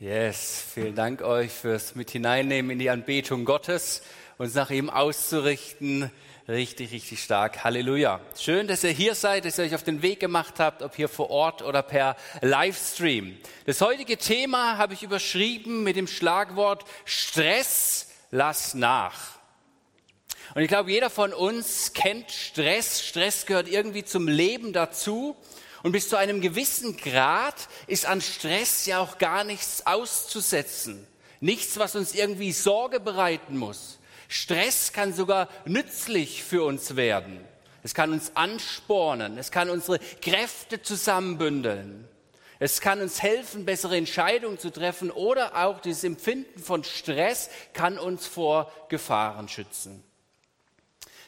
Yes, vielen Dank euch fürs mit hineinnehmen in die Anbetung Gottes, uns nach ihm auszurichten. Richtig, richtig stark. Halleluja. Schön, dass ihr hier seid, dass ihr euch auf den Weg gemacht habt, ob hier vor Ort oder per Livestream. Das heutige Thema habe ich überschrieben mit dem Schlagwort Stress, lass nach. Und ich glaube, jeder von uns kennt Stress. Stress gehört irgendwie zum Leben dazu. Und bis zu einem gewissen Grad ist an Stress ja auch gar nichts auszusetzen. Nichts, was uns irgendwie Sorge bereiten muss. Stress kann sogar nützlich für uns werden. Es kann uns anspornen. Es kann unsere Kräfte zusammenbündeln. Es kann uns helfen, bessere Entscheidungen zu treffen oder auch dieses Empfinden von Stress kann uns vor Gefahren schützen.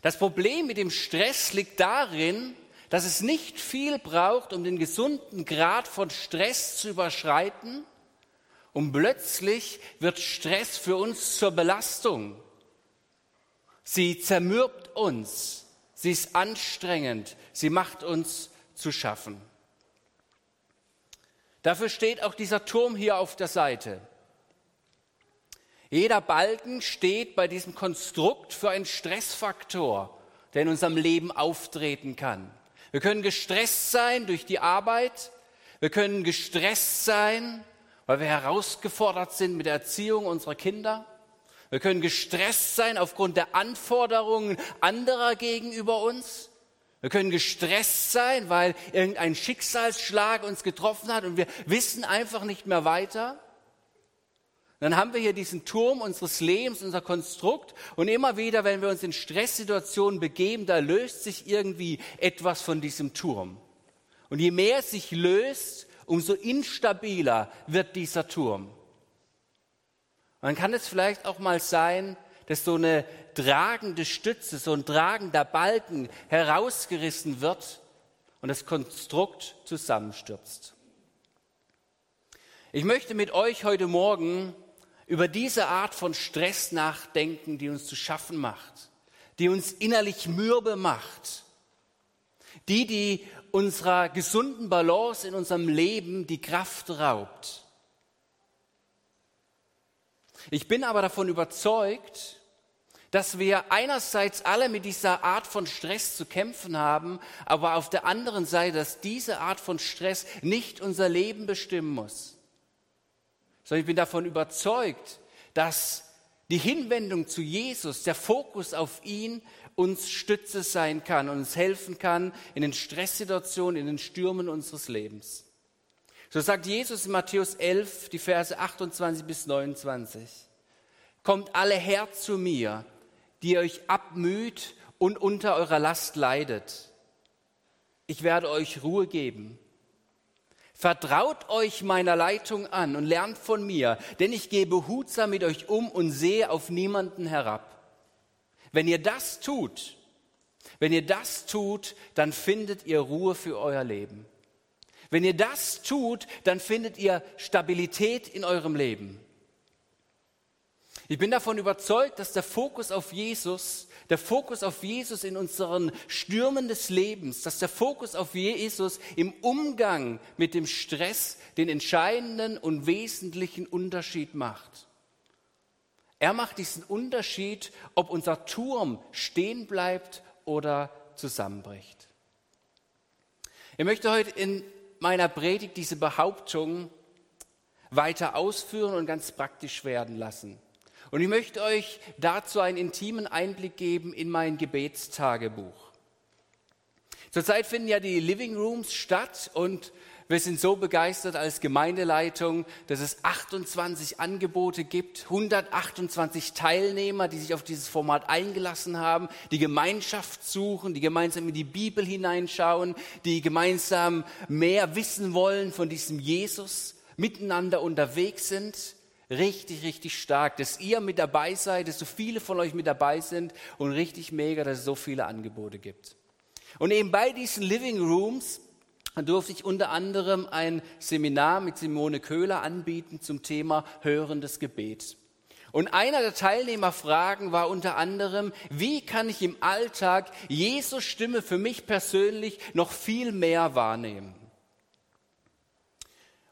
Das Problem mit dem Stress liegt darin, dass es nicht viel braucht, um den gesunden Grad von Stress zu überschreiten. Und plötzlich wird Stress für uns zur Belastung. Sie zermürbt uns. Sie ist anstrengend. Sie macht uns zu schaffen. Dafür steht auch dieser Turm hier auf der Seite. Jeder Balken steht bei diesem Konstrukt für einen Stressfaktor, der in unserem Leben auftreten kann. Wir können gestresst sein durch die Arbeit. Wir können gestresst sein, weil wir herausgefordert sind mit der Erziehung unserer Kinder. Wir können gestresst sein aufgrund der Anforderungen anderer gegenüber uns. Wir können gestresst sein, weil irgendein Schicksalsschlag uns getroffen hat und wir wissen einfach nicht mehr weiter dann haben wir hier diesen Turm unseres Lebens, unser Konstrukt. Und immer wieder, wenn wir uns in Stresssituationen begeben, da löst sich irgendwie etwas von diesem Turm. Und je mehr es sich löst, umso instabiler wird dieser Turm. Und dann kann es vielleicht auch mal sein, dass so eine tragende Stütze, so ein tragender Balken herausgerissen wird und das Konstrukt zusammenstürzt. Ich möchte mit euch heute Morgen über diese Art von Stress nachdenken, die uns zu schaffen macht, die uns innerlich mürbe macht, die, die unserer gesunden Balance in unserem Leben die Kraft raubt. Ich bin aber davon überzeugt, dass wir einerseits alle mit dieser Art von Stress zu kämpfen haben, aber auf der anderen Seite, dass diese Art von Stress nicht unser Leben bestimmen muss sondern ich bin davon überzeugt, dass die Hinwendung zu Jesus, der Fokus auf ihn, uns Stütze sein kann und uns helfen kann in den Stresssituationen, in den Stürmen unseres Lebens. So sagt Jesus in Matthäus 11, die Verse 28 bis 29. Kommt alle her zu mir, die euch abmüht und unter eurer Last leidet. Ich werde euch Ruhe geben. Vertraut euch meiner Leitung an und lernt von mir, denn ich gehe behutsam mit euch um und sehe auf niemanden herab. Wenn ihr das tut, wenn ihr das tut, dann findet ihr Ruhe für euer Leben. Wenn ihr das tut, dann findet ihr Stabilität in eurem Leben. Ich bin davon überzeugt, dass der Fokus auf Jesus der Fokus auf Jesus in unseren Stürmen des Lebens, dass der Fokus auf Jesus im Umgang mit dem Stress den entscheidenden und wesentlichen Unterschied macht. Er macht diesen Unterschied, ob unser Turm stehen bleibt oder zusammenbricht. Ich möchte heute in meiner Predigt diese Behauptung weiter ausführen und ganz praktisch werden lassen. Und ich möchte euch dazu einen intimen Einblick geben in mein Gebetstagebuch. Zurzeit finden ja die Living Rooms statt und wir sind so begeistert als Gemeindeleitung, dass es 28 Angebote gibt, 128 Teilnehmer, die sich auf dieses Format eingelassen haben, die Gemeinschaft suchen, die gemeinsam in die Bibel hineinschauen, die gemeinsam mehr wissen wollen von diesem Jesus, miteinander unterwegs sind richtig, richtig stark, dass ihr mit dabei seid, dass so viele von euch mit dabei sind und richtig mega, dass es so viele Angebote gibt. Und eben bei diesen Living Rooms durfte ich unter anderem ein Seminar mit Simone Köhler anbieten zum Thema hörendes Gebet. Und einer der Teilnehmerfragen war unter anderem, wie kann ich im Alltag Jesus Stimme für mich persönlich noch viel mehr wahrnehmen?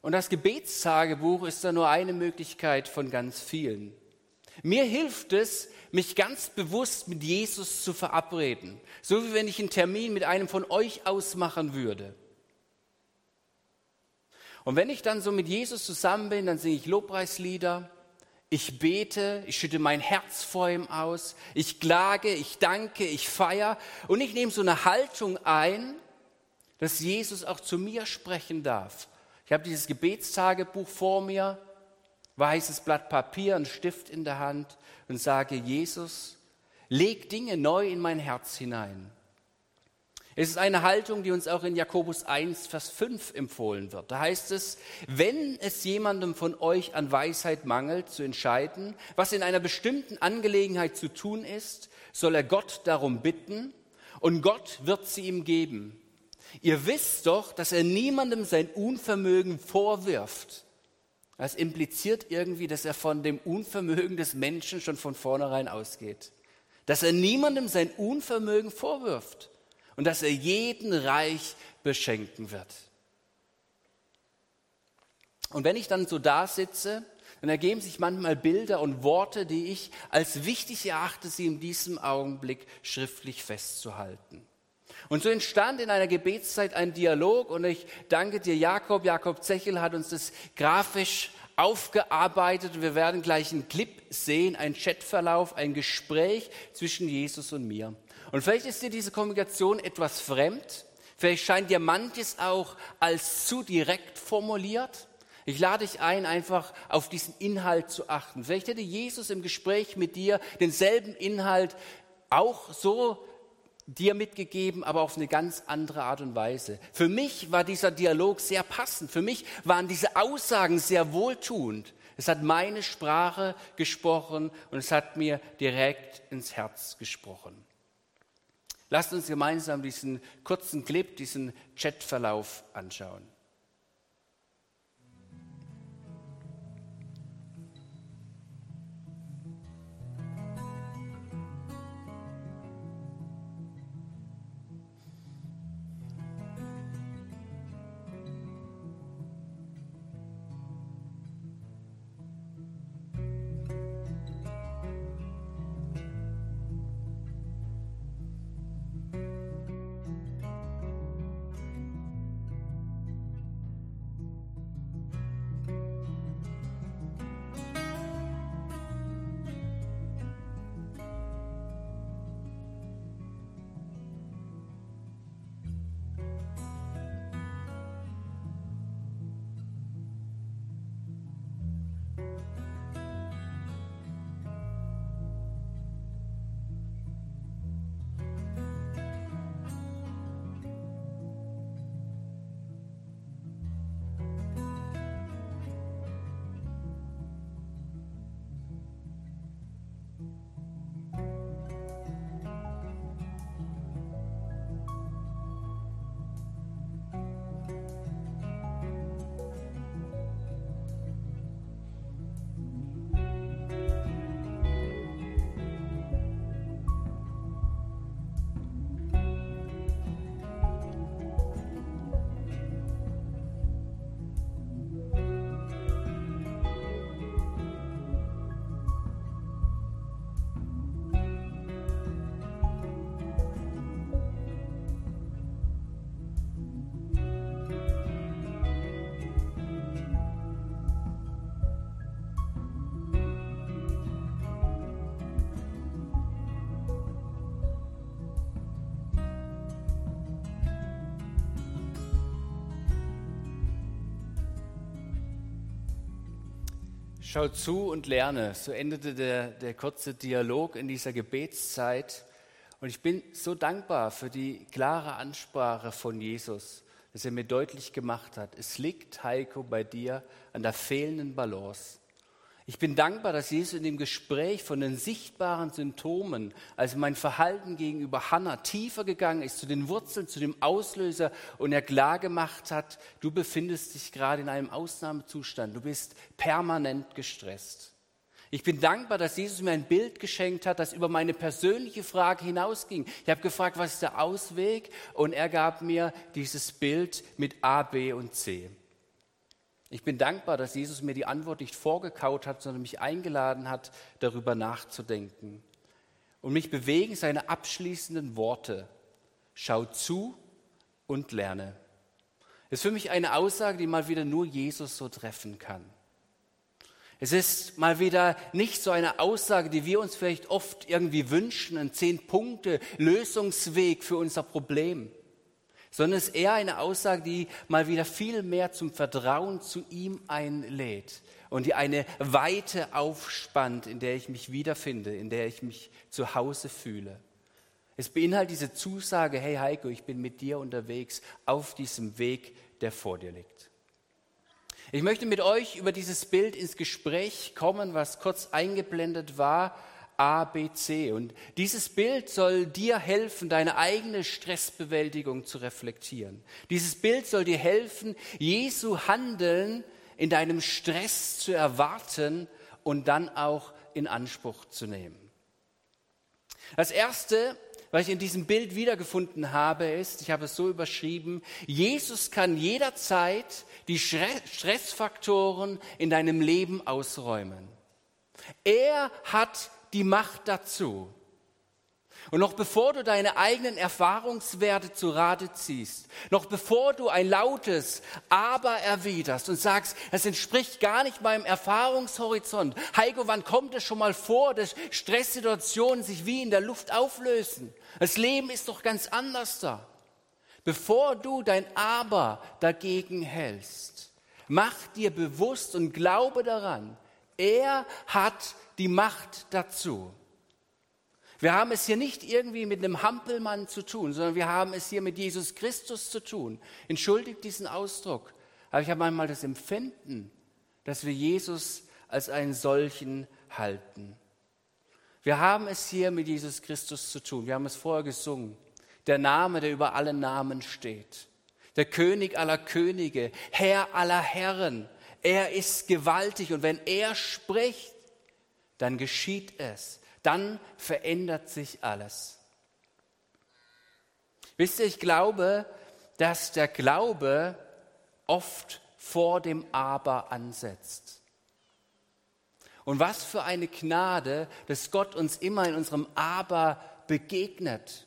Und das Gebetstagebuch ist da nur eine Möglichkeit von ganz vielen. Mir hilft es, mich ganz bewusst mit Jesus zu verabreden, so wie wenn ich einen Termin mit einem von euch ausmachen würde. Und wenn ich dann so mit Jesus zusammen bin, dann singe ich Lobpreislieder, ich bete, ich schütte mein Herz vor ihm aus, ich klage, ich danke, ich feiere und ich nehme so eine Haltung ein, dass Jesus auch zu mir sprechen darf. Ich habe dieses Gebetstagebuch vor mir, weißes Blatt Papier, einen Stift in der Hand und sage, Jesus, leg Dinge neu in mein Herz hinein. Es ist eine Haltung, die uns auch in Jakobus 1, Vers 5 empfohlen wird. Da heißt es, wenn es jemandem von euch an Weisheit mangelt, zu entscheiden, was in einer bestimmten Angelegenheit zu tun ist, soll er Gott darum bitten und Gott wird sie ihm geben. Ihr wisst doch, dass er niemandem sein Unvermögen vorwirft. Das impliziert irgendwie, dass er von dem Unvermögen des Menschen schon von vornherein ausgeht. Dass er niemandem sein Unvermögen vorwirft und dass er jeden reich beschenken wird. Und wenn ich dann so da sitze, dann ergeben sich manchmal Bilder und Worte, die ich als wichtig erachte, sie in diesem Augenblick schriftlich festzuhalten. Und so entstand in einer Gebetszeit ein Dialog und ich danke dir, Jakob. Jakob Zechel hat uns das grafisch aufgearbeitet. Wir werden gleich einen Clip sehen, einen Chatverlauf, ein Gespräch zwischen Jesus und mir. Und vielleicht ist dir diese Kommunikation etwas fremd. Vielleicht scheint dir manches auch als zu direkt formuliert. Ich lade dich ein, einfach auf diesen Inhalt zu achten. Vielleicht hätte Jesus im Gespräch mit dir denselben Inhalt auch so dir mitgegeben, aber auf eine ganz andere Art und Weise. Für mich war dieser Dialog sehr passend. Für mich waren diese Aussagen sehr wohltuend. Es hat meine Sprache gesprochen und es hat mir direkt ins Herz gesprochen. Lasst uns gemeinsam diesen kurzen Clip, diesen Chatverlauf anschauen. Schau zu und lerne. So endete der, der kurze Dialog in dieser Gebetszeit. Und ich bin so dankbar für die klare Ansprache von Jesus, dass er mir deutlich gemacht hat, es liegt, Heiko, bei dir an der fehlenden Balance. Ich bin dankbar, dass Jesus in dem Gespräch von den sichtbaren Symptomen, also mein Verhalten gegenüber Hannah, tiefer gegangen ist, zu den Wurzeln, zu dem Auslöser und er klar gemacht hat, du befindest dich gerade in einem Ausnahmezustand, du bist permanent gestresst. Ich bin dankbar, dass Jesus mir ein Bild geschenkt hat, das über meine persönliche Frage hinausging. Ich habe gefragt, was ist der Ausweg? Und er gab mir dieses Bild mit A, B und C. Ich bin dankbar, dass Jesus mir die Antwort nicht vorgekaut hat, sondern mich eingeladen hat, darüber nachzudenken. Und mich bewegen seine abschließenden Worte. Schau zu und lerne. Das ist für mich eine Aussage, die mal wieder nur Jesus so treffen kann. Es ist mal wieder nicht so eine Aussage, die wir uns vielleicht oft irgendwie wünschen, ein Zehn-Punkte-Lösungsweg für unser Problem sondern es ist eher eine Aussage, die mal wieder viel mehr zum Vertrauen zu ihm einlädt und die eine Weite aufspannt, in der ich mich wiederfinde, in der ich mich zu Hause fühle. Es beinhaltet diese Zusage, hey Heiko, ich bin mit dir unterwegs auf diesem Weg, der vor dir liegt. Ich möchte mit euch über dieses Bild ins Gespräch kommen, was kurz eingeblendet war, A, B, C. Und dieses Bild soll dir helfen, deine eigene Stressbewältigung zu reflektieren. Dieses Bild soll dir helfen, Jesu Handeln in deinem Stress zu erwarten und dann auch in Anspruch zu nehmen. Das Erste, was ich in diesem Bild wiedergefunden habe, ist, ich habe es so überschrieben, Jesus kann jederzeit die Stressfaktoren in deinem Leben ausräumen. Er hat die Macht dazu. Und noch bevor du deine eigenen Erfahrungswerte zu Rate ziehst, noch bevor du ein lautes Aber erwiderst und sagst, es entspricht gar nicht meinem Erfahrungshorizont. Heiko, wann kommt es schon mal vor, dass Stresssituationen sich wie in der Luft auflösen? Das Leben ist doch ganz anders da. Bevor du dein Aber dagegen hältst, mach dir bewusst und glaube daran, er hat die Macht dazu. Wir haben es hier nicht irgendwie mit einem Hampelmann zu tun, sondern wir haben es hier mit Jesus Christus zu tun. Entschuldigt diesen Ausdruck, aber ich habe manchmal das Empfinden, dass wir Jesus als einen solchen halten. Wir haben es hier mit Jesus Christus zu tun. Wir haben es vorher gesungen. Der Name, der über alle Namen steht. Der König aller Könige, Herr aller Herren. Er ist gewaltig und wenn er spricht, dann geschieht es, dann verändert sich alles. Wisst ihr, ich glaube, dass der Glaube oft vor dem Aber ansetzt. Und was für eine Gnade, dass Gott uns immer in unserem Aber begegnet,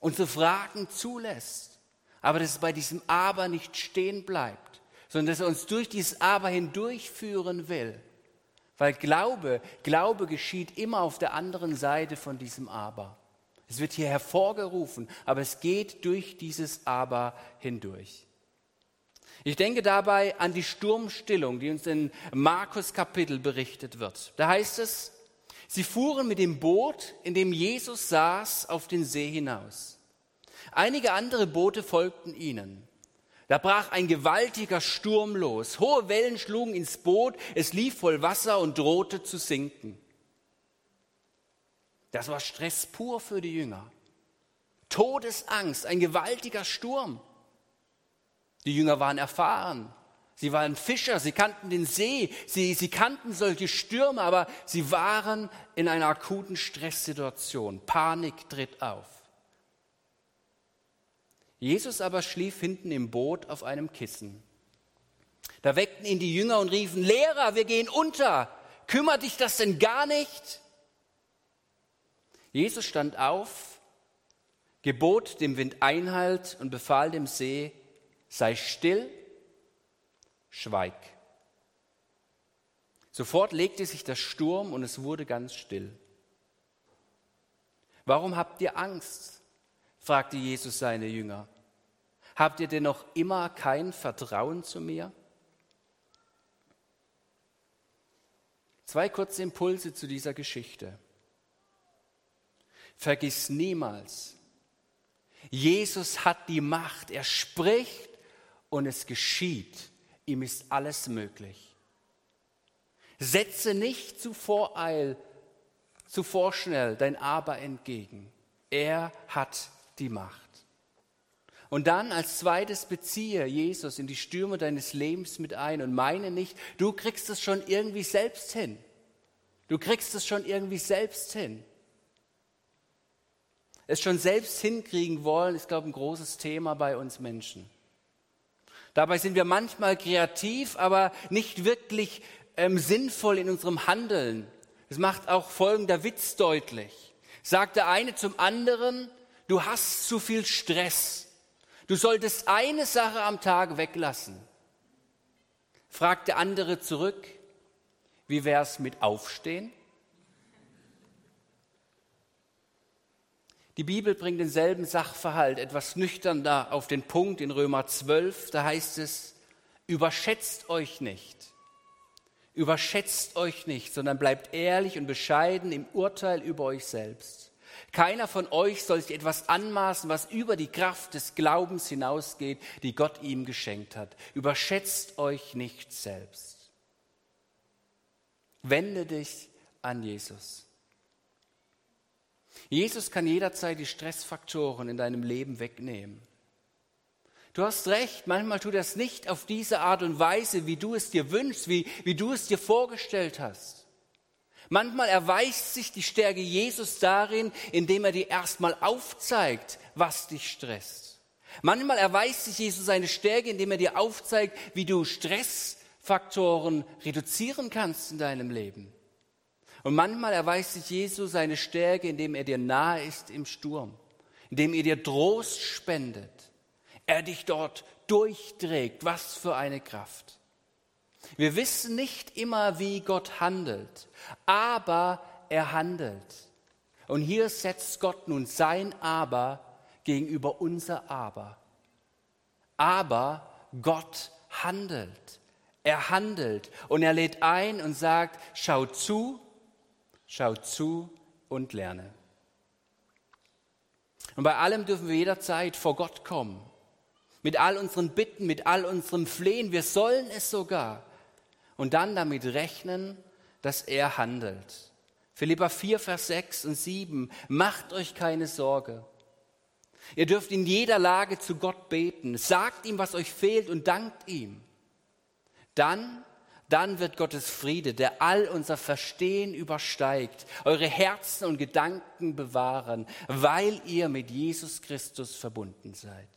unsere Fragen zulässt, aber dass es bei diesem Aber nicht stehen bleibt, sondern dass er uns durch dieses Aber hindurchführen will. Weil Glaube, Glaube geschieht immer auf der anderen Seite von diesem Aber. Es wird hier hervorgerufen, aber es geht durch dieses Aber hindurch. Ich denke dabei an die Sturmstillung, die uns in Markus Kapitel berichtet wird. Da heißt es, sie fuhren mit dem Boot, in dem Jesus saß, auf den See hinaus. Einige andere Boote folgten ihnen. Da brach ein gewaltiger Sturm los. Hohe Wellen schlugen ins Boot, es lief voll Wasser und drohte zu sinken. Das war Stress pur für die Jünger. Todesangst, ein gewaltiger Sturm. Die Jünger waren erfahren. Sie waren Fischer, sie kannten den See, sie, sie kannten solche Stürme, aber sie waren in einer akuten Stresssituation. Panik tritt auf. Jesus aber schlief hinten im Boot auf einem Kissen. Da weckten ihn die Jünger und riefen, Lehrer, wir gehen unter. Kümmert dich das denn gar nicht? Jesus stand auf, gebot dem Wind Einhalt und befahl dem See, sei still, schweig. Sofort legte sich der Sturm und es wurde ganz still. Warum habt ihr Angst? Fragte Jesus seine Jünger. Habt ihr denn noch immer kein Vertrauen zu mir? Zwei kurze Impulse zu dieser Geschichte. Vergiss niemals, Jesus hat die Macht, er spricht und es geschieht. Ihm ist alles möglich. Setze nicht zu voreil, zu vorschnell dein Aber entgegen. Er hat die Macht. Und dann als zweites beziehe Jesus in die Stürme deines Lebens mit ein und meine nicht, du kriegst es schon irgendwie selbst hin. Du kriegst es schon irgendwie selbst hin. Es schon selbst hinkriegen wollen, ist, glaube ich, ein großes Thema bei uns Menschen. Dabei sind wir manchmal kreativ, aber nicht wirklich ähm, sinnvoll in unserem Handeln. Es macht auch folgender Witz deutlich. Sagt der eine zum anderen, du hast zu viel Stress. Du solltest eine Sache am Tag weglassen. Fragt der andere zurück, wie wär's mit Aufstehen? Die Bibel bringt denselben Sachverhalt etwas nüchtern da auf den Punkt in Römer 12. Da heißt es, überschätzt euch nicht. Überschätzt euch nicht, sondern bleibt ehrlich und bescheiden im Urteil über euch selbst. Keiner von euch soll sich etwas anmaßen, was über die Kraft des Glaubens hinausgeht, die Gott ihm geschenkt hat. Überschätzt euch nicht selbst. Wende dich an Jesus. Jesus kann jederzeit die Stressfaktoren in deinem Leben wegnehmen. Du hast recht, manchmal tut er es nicht auf diese Art und Weise, wie du es dir wünschst, wie, wie du es dir vorgestellt hast. Manchmal erweist sich die Stärke Jesus darin, indem er dir erstmal aufzeigt, was dich stresst. Manchmal erweist sich Jesus seine Stärke, indem er dir aufzeigt, wie du Stressfaktoren reduzieren kannst in deinem Leben. Und manchmal erweist sich Jesus seine Stärke, indem er dir nahe ist im Sturm, indem er dir Trost spendet, er dich dort durchträgt. Was für eine Kraft. Wir wissen nicht immer, wie Gott handelt, aber er handelt. Und hier setzt Gott nun sein Aber gegenüber unser Aber. Aber Gott handelt. Er handelt und er lädt ein und sagt, schau zu, Schau zu und lerne. Und bei allem dürfen wir jederzeit vor Gott kommen. Mit all unseren Bitten, mit all unserem Flehen. Wir sollen es sogar. Und dann damit rechnen, dass er handelt. Philippa 4, Vers 6 und 7. Macht euch keine Sorge. Ihr dürft in jeder Lage zu Gott beten. Sagt ihm, was euch fehlt und dankt ihm. Dann dann wird Gottes Friede, der all unser Verstehen übersteigt, eure Herzen und Gedanken bewahren, weil ihr mit Jesus Christus verbunden seid.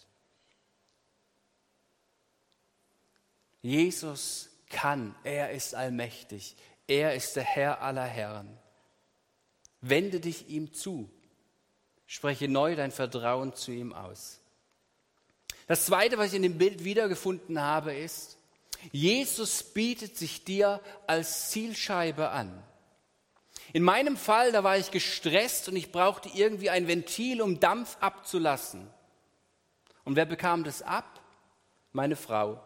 Jesus kann, er ist allmächtig, er ist der Herr aller Herren. Wende dich ihm zu, spreche neu dein Vertrauen zu ihm aus. Das Zweite, was ich in dem Bild wiedergefunden habe, ist, Jesus bietet sich dir als Zielscheibe an. In meinem Fall, da war ich gestresst und ich brauchte irgendwie ein Ventil, um Dampf abzulassen. Und wer bekam das ab? Meine Frau.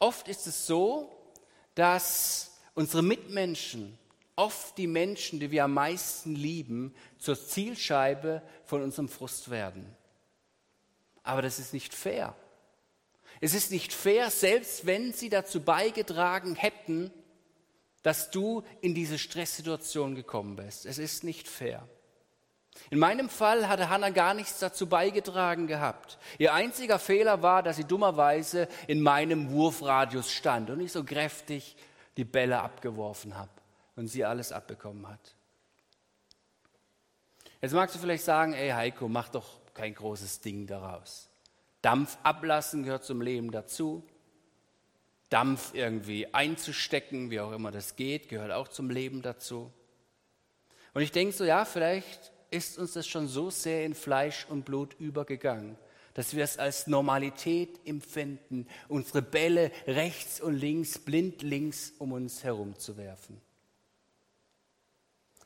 Oft ist es so, dass unsere Mitmenschen, oft die Menschen, die wir am meisten lieben, zur Zielscheibe von unserem Frust werden. Aber das ist nicht fair. Es ist nicht fair, selbst wenn sie dazu beigetragen hätten, dass du in diese Stresssituation gekommen bist. Es ist nicht fair. In meinem Fall hatte Hannah gar nichts dazu beigetragen gehabt. Ihr einziger Fehler war, dass sie dummerweise in meinem Wurfradius stand und ich so kräftig die Bälle abgeworfen habe und sie alles abbekommen hat. Jetzt magst du vielleicht sagen, ey Heiko, mach doch kein großes Ding daraus. Dampf ablassen gehört zum Leben dazu. Dampf irgendwie einzustecken, wie auch immer das geht, gehört auch zum Leben dazu. Und ich denke so, ja, vielleicht ist uns das schon so sehr in Fleisch und Blut übergegangen, dass wir es als Normalität empfinden, unsere Bälle rechts und links, blind links um uns herum zu werfen.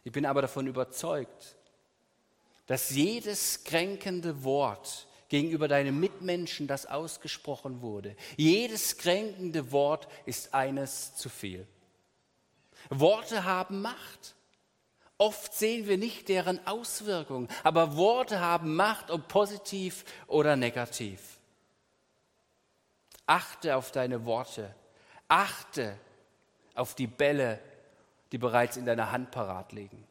Ich bin aber davon überzeugt, dass jedes kränkende Wort, gegenüber deinem Mitmenschen, das ausgesprochen wurde. Jedes kränkende Wort ist eines zu viel. Worte haben Macht. Oft sehen wir nicht deren Auswirkungen, aber Worte haben Macht, ob positiv oder negativ. Achte auf deine Worte. Achte auf die Bälle, die bereits in deiner Hand parat liegen.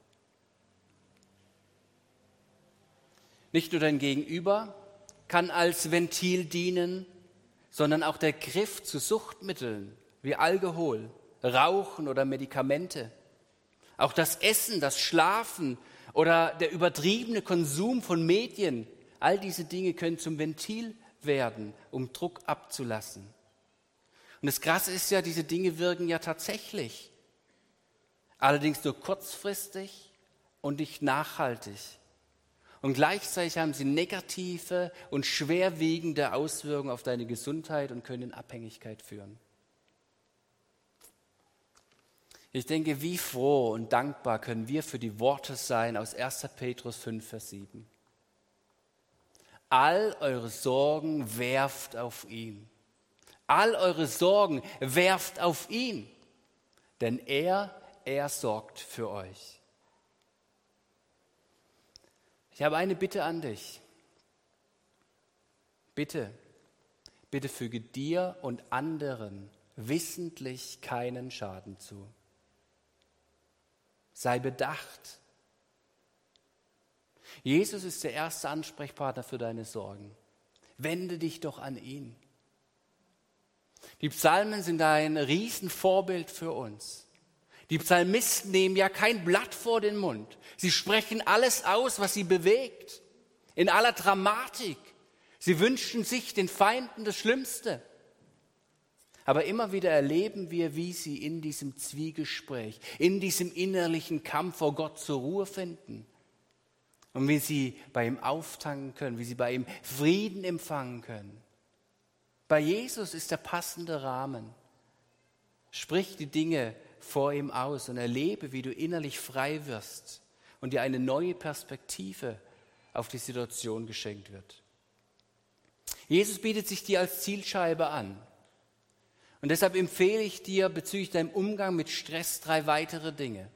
Nicht nur dein Gegenüber, kann als Ventil dienen, sondern auch der Griff zu Suchtmitteln wie Alkohol, Rauchen oder Medikamente. Auch das Essen, das Schlafen oder der übertriebene Konsum von Medien, all diese Dinge können zum Ventil werden, um Druck abzulassen. Und das Krasse ist ja, diese Dinge wirken ja tatsächlich. Allerdings nur kurzfristig und nicht nachhaltig. Und gleichzeitig haben sie negative und schwerwiegende Auswirkungen auf deine Gesundheit und können in Abhängigkeit führen. Ich denke, wie froh und dankbar können wir für die Worte sein aus 1. Petrus 5, Vers 7. All eure Sorgen werft auf ihn. All eure Sorgen werft auf ihn, denn er, er sorgt für euch. Ich habe eine Bitte an dich. Bitte, bitte füge dir und anderen wissentlich keinen Schaden zu. Sei bedacht. Jesus ist der erste Ansprechpartner für deine Sorgen. Wende dich doch an ihn. Die Psalmen sind ein Riesenvorbild für uns. Die Psalmisten nehmen ja kein Blatt vor den Mund. Sie sprechen alles aus, was sie bewegt. In aller Dramatik. Sie wünschen sich den Feinden das Schlimmste. Aber immer wieder erleben wir, wie sie in diesem Zwiegespräch, in diesem innerlichen Kampf vor Gott zur Ruhe finden. Und wie sie bei ihm auftanken können, wie sie bei ihm Frieden empfangen können. Bei Jesus ist der passende Rahmen. Sprich die Dinge vor ihm aus und erlebe, wie du innerlich frei wirst und dir eine neue Perspektive auf die Situation geschenkt wird. Jesus bietet sich dir als Zielscheibe an. Und deshalb empfehle ich dir bezüglich deinem Umgang mit Stress drei weitere Dinge.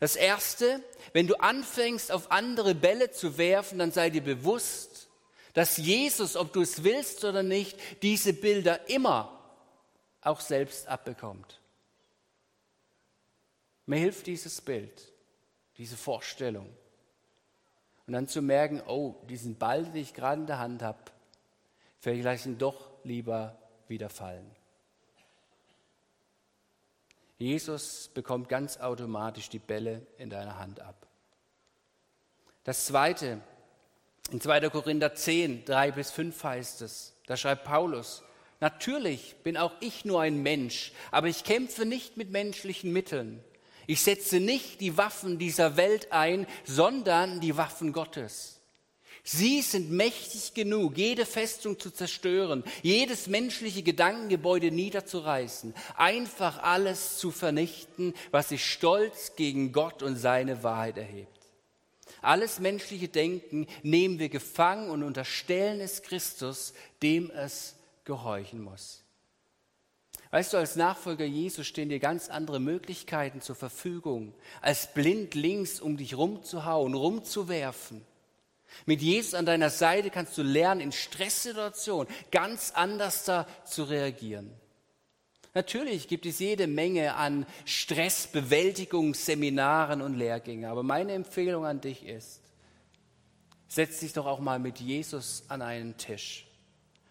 Das erste, wenn du anfängst, auf andere Bälle zu werfen, dann sei dir bewusst, dass Jesus, ob du es willst oder nicht, diese Bilder immer auch selbst abbekommt. Mir hilft dieses Bild, diese Vorstellung. Und dann zu merken, oh, diesen Ball, den ich gerade in der Hand habe, vielleicht ihn doch lieber wieder fallen. Jesus bekommt ganz automatisch die Bälle in deiner Hand ab. Das zweite, in 2. Korinther 10, 3 bis 5 heißt es, da schreibt Paulus, natürlich bin auch ich nur ein Mensch, aber ich kämpfe nicht mit menschlichen Mitteln. Ich setze nicht die Waffen dieser Welt ein, sondern die Waffen Gottes. Sie sind mächtig genug, jede Festung zu zerstören, jedes menschliche Gedankengebäude niederzureißen, einfach alles zu vernichten, was sich stolz gegen Gott und seine Wahrheit erhebt. Alles menschliche Denken nehmen wir gefangen und unterstellen es Christus, dem es gehorchen muss. Weißt du, als Nachfolger Jesus stehen dir ganz andere Möglichkeiten zur Verfügung, als blind links um dich rumzuhauen, rumzuwerfen. Mit Jesus an deiner Seite kannst du lernen, in Stresssituationen ganz anders da zu reagieren. Natürlich gibt es jede Menge an Stressbewältigungsseminaren und Lehrgängen, aber meine Empfehlung an dich ist, setz dich doch auch mal mit Jesus an einen Tisch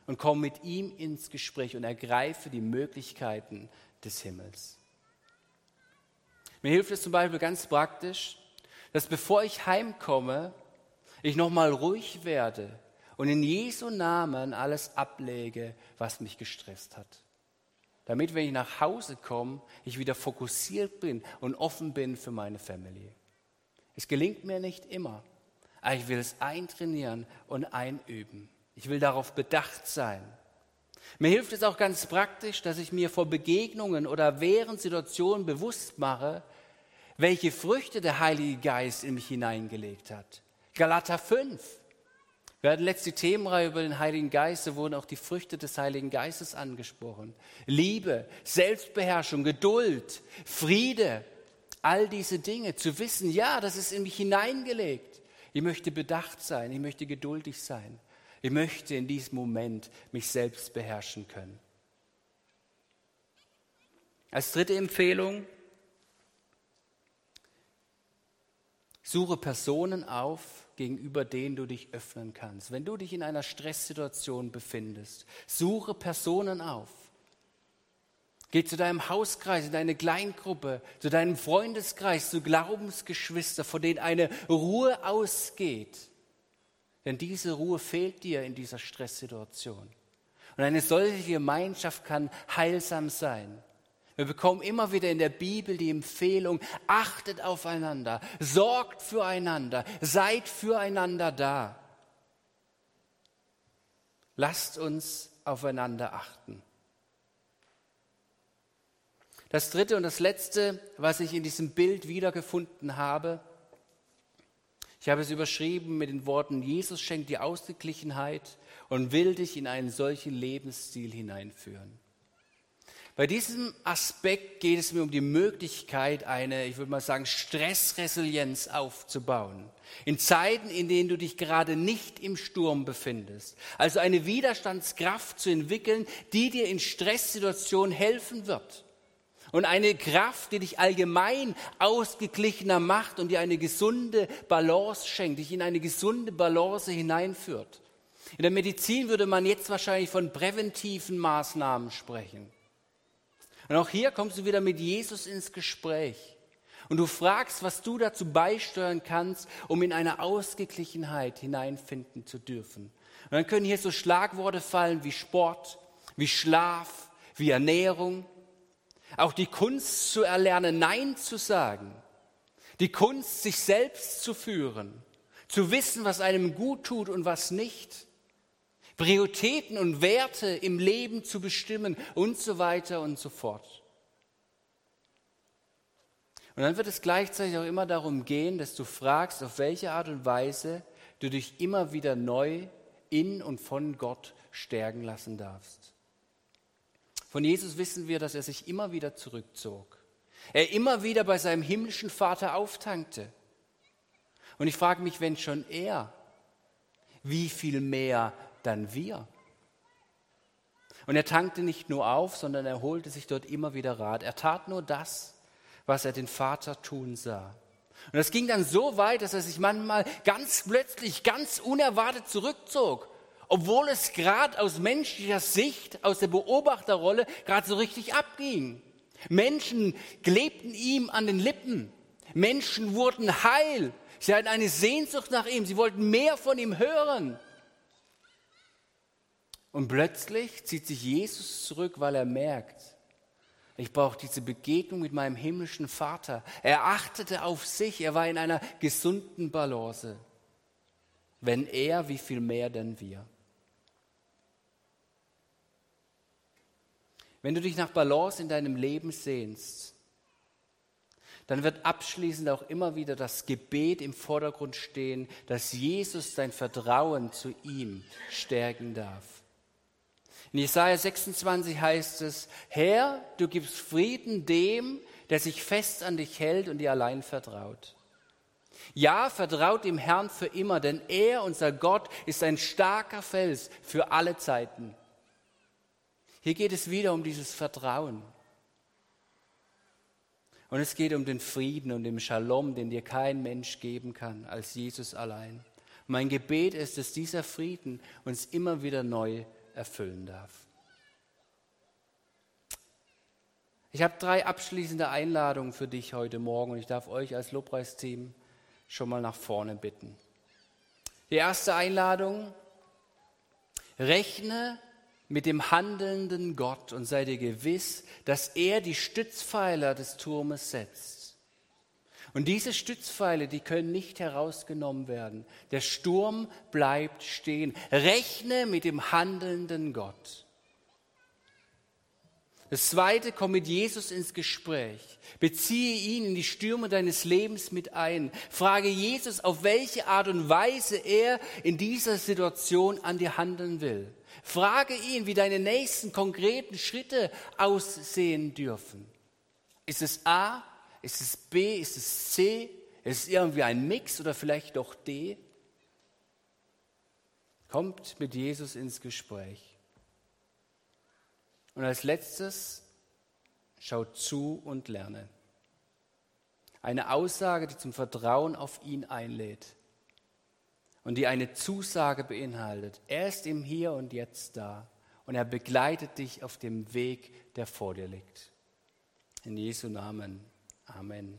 und komm mit ihm ins Gespräch und ergreife die Möglichkeiten des Himmels. Mir hilft es zum Beispiel ganz praktisch, dass bevor ich heimkomme, ich nochmal ruhig werde und in Jesu Namen alles ablege, was mich gestresst hat. Damit, wenn ich nach Hause komme, ich wieder fokussiert bin und offen bin für meine Family. Es gelingt mir nicht immer, aber ich will es eintrainieren und einüben. Ich will darauf bedacht sein. Mir hilft es auch ganz praktisch, dass ich mir vor Begegnungen oder während Situationen bewusst mache, welche Früchte der Heilige Geist in mich hineingelegt hat. Galater 5. Wir hatten letzte Themenreihe über den Heiligen Geist, da wurden auch die Früchte des Heiligen Geistes angesprochen. Liebe, Selbstbeherrschung, Geduld, Friede, all diese Dinge. Zu wissen, ja, das ist in mich hineingelegt. Ich möchte bedacht sein, ich möchte geduldig sein. Ich möchte in diesem Moment mich selbst beherrschen können. Als dritte Empfehlung, suche Personen auf, gegenüber denen du dich öffnen kannst. Wenn du dich in einer Stresssituation befindest, suche Personen auf. Geh zu deinem Hauskreis, in deine Kleingruppe, zu deinem Freundeskreis, zu Glaubensgeschwister, von denen eine Ruhe ausgeht. Denn diese Ruhe fehlt dir in dieser Stresssituation. Und eine solche Gemeinschaft kann heilsam sein. Wir bekommen immer wieder in der Bibel die Empfehlung, achtet aufeinander, sorgt füreinander, seid füreinander da. Lasst uns aufeinander achten. Das dritte und das letzte, was ich in diesem Bild wiedergefunden habe, ich habe es überschrieben mit den Worten, Jesus schenkt die Ausgeglichenheit und will dich in einen solchen Lebensstil hineinführen. Bei diesem Aspekt geht es mir um die Möglichkeit, eine, ich würde mal sagen, Stressresilienz aufzubauen. In Zeiten, in denen du dich gerade nicht im Sturm befindest. Also eine Widerstandskraft zu entwickeln, die dir in Stresssituationen helfen wird. Und eine Kraft, die dich allgemein ausgeglichener macht und dir eine gesunde Balance schenkt, dich in eine gesunde Balance hineinführt. In der Medizin würde man jetzt wahrscheinlich von präventiven Maßnahmen sprechen. Und auch hier kommst du wieder mit Jesus ins Gespräch. Und du fragst, was du dazu beisteuern kannst, um in eine Ausgeglichenheit hineinfinden zu dürfen. Und dann können hier so Schlagworte fallen wie Sport, wie Schlaf, wie Ernährung. Auch die Kunst zu erlernen, Nein zu sagen. Die Kunst, sich selbst zu führen. Zu wissen, was einem gut tut und was nicht. Prioritäten und Werte im Leben zu bestimmen und so weiter und so fort. Und dann wird es gleichzeitig auch immer darum gehen, dass du fragst, auf welche Art und Weise du dich immer wieder neu in und von Gott stärken lassen darfst. Von Jesus wissen wir, dass er sich immer wieder zurückzog. Er immer wieder bei seinem himmlischen Vater auftankte. Und ich frage mich, wenn schon er, wie viel mehr dann wir. Und er tankte nicht nur auf, sondern er holte sich dort immer wieder Rat. Er tat nur das, was er den Vater tun sah. Und das ging dann so weit, dass er sich manchmal ganz plötzlich, ganz unerwartet zurückzog, obwohl es gerade aus menschlicher Sicht, aus der Beobachterrolle gerade so richtig abging. Menschen klebten ihm an den Lippen. Menschen wurden heil. Sie hatten eine Sehnsucht nach ihm. Sie wollten mehr von ihm hören. Und plötzlich zieht sich Jesus zurück, weil er merkt, ich brauche diese Begegnung mit meinem himmlischen Vater. Er achtete auf sich, er war in einer gesunden Balance. Wenn er, wie viel mehr denn wir? Wenn du dich nach Balance in deinem Leben sehnst, dann wird abschließend auch immer wieder das Gebet im Vordergrund stehen, dass Jesus dein Vertrauen zu ihm stärken darf. In Jesaja 26 heißt es, Herr, du gibst Frieden dem, der sich fest an dich hält und dir allein vertraut. Ja, vertraut dem Herrn für immer, denn er, unser Gott, ist ein starker Fels für alle Zeiten. Hier geht es wieder um dieses Vertrauen. Und es geht um den Frieden und den Shalom, den dir kein Mensch geben kann als Jesus allein. Mein Gebet ist, dass dieser Frieden uns immer wieder neu erfüllen darf. Ich habe drei abschließende Einladungen für dich heute Morgen und ich darf euch als Lobpreisteam schon mal nach vorne bitten. Die erste Einladung, rechne mit dem handelnden Gott und sei dir gewiss, dass er die Stützpfeiler des Turmes setzt. Und diese Stützpfeile, die können nicht herausgenommen werden. Der Sturm bleibt stehen. Rechne mit dem handelnden Gott. Das zweite, komm mit Jesus ins Gespräch. Beziehe ihn in die Stürme deines Lebens mit ein. Frage Jesus, auf welche Art und Weise er in dieser Situation an dir handeln will. Frage ihn, wie deine nächsten konkreten Schritte aussehen dürfen. Ist es A? Ist es B? Ist es C? Ist es irgendwie ein Mix oder vielleicht doch D? Kommt mit Jesus ins Gespräch. Und als letztes, schaut zu und lerne. Eine Aussage, die zum Vertrauen auf ihn einlädt und die eine Zusage beinhaltet. Er ist im Hier und Jetzt da und er begleitet dich auf dem Weg, der vor dir liegt. In Jesu Namen. Amen.